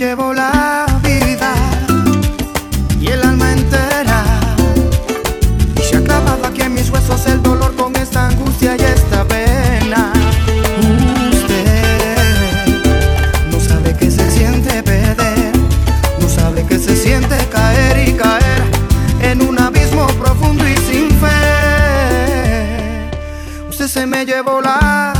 llevo la vida y el alma entera. Y se ha clavado aquí en mis huesos el dolor con esta angustia y esta pena. Usted no sabe que se siente perder, no sabe que se siente caer y caer en un abismo profundo y sin fe. Usted se me llevó la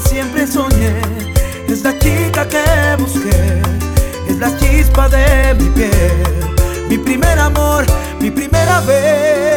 siempre soñé, es la chica que busqué, es la chispa de mi piel, mi primer amor, mi primera vez.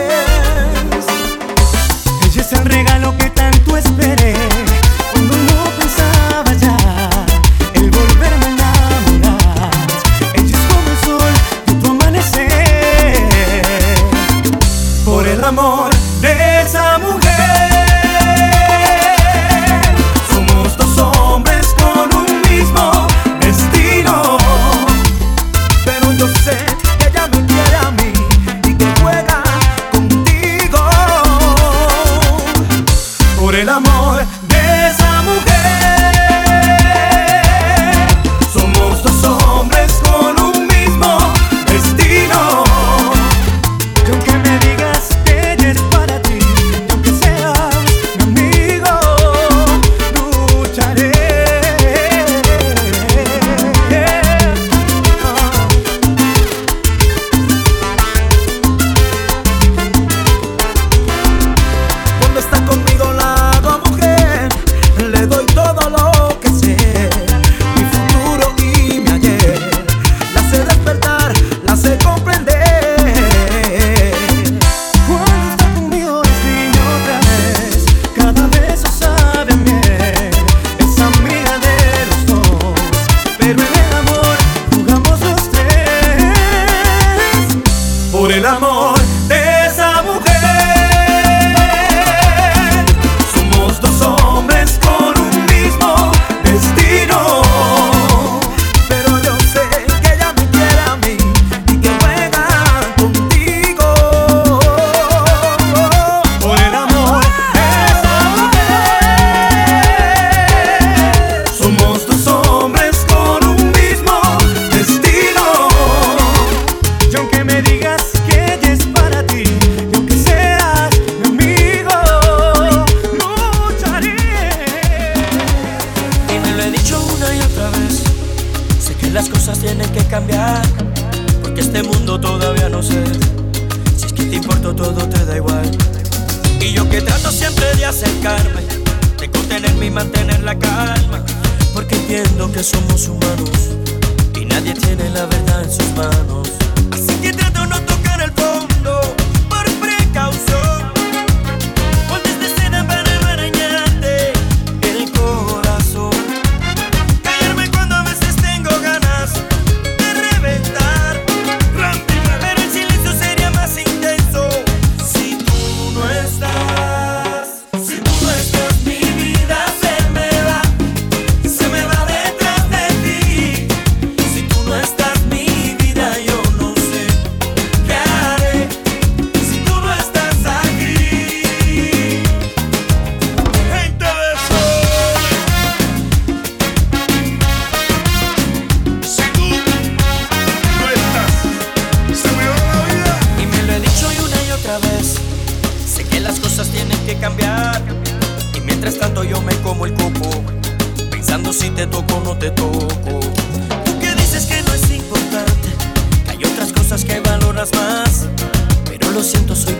Siento, soy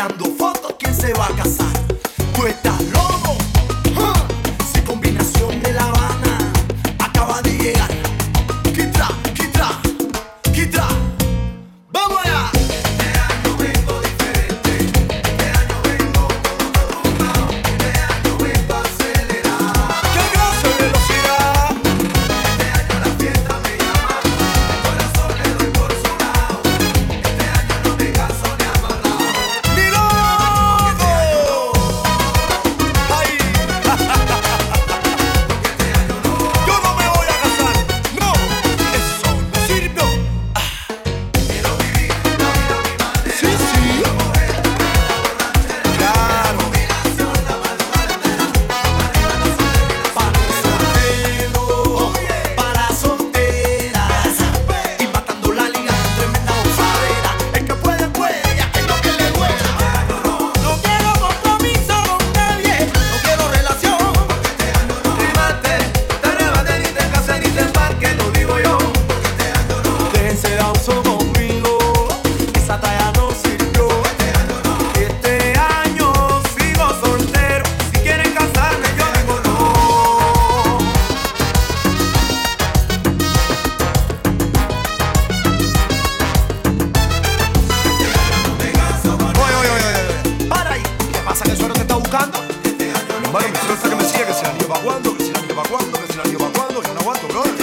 Tirando fotos, ¿quién se va a casar? buscando. Hermano, mi que me sigue, que se la lleva guando, que se la lleva guando, que se la lleva guando, ya no aguanto, brother.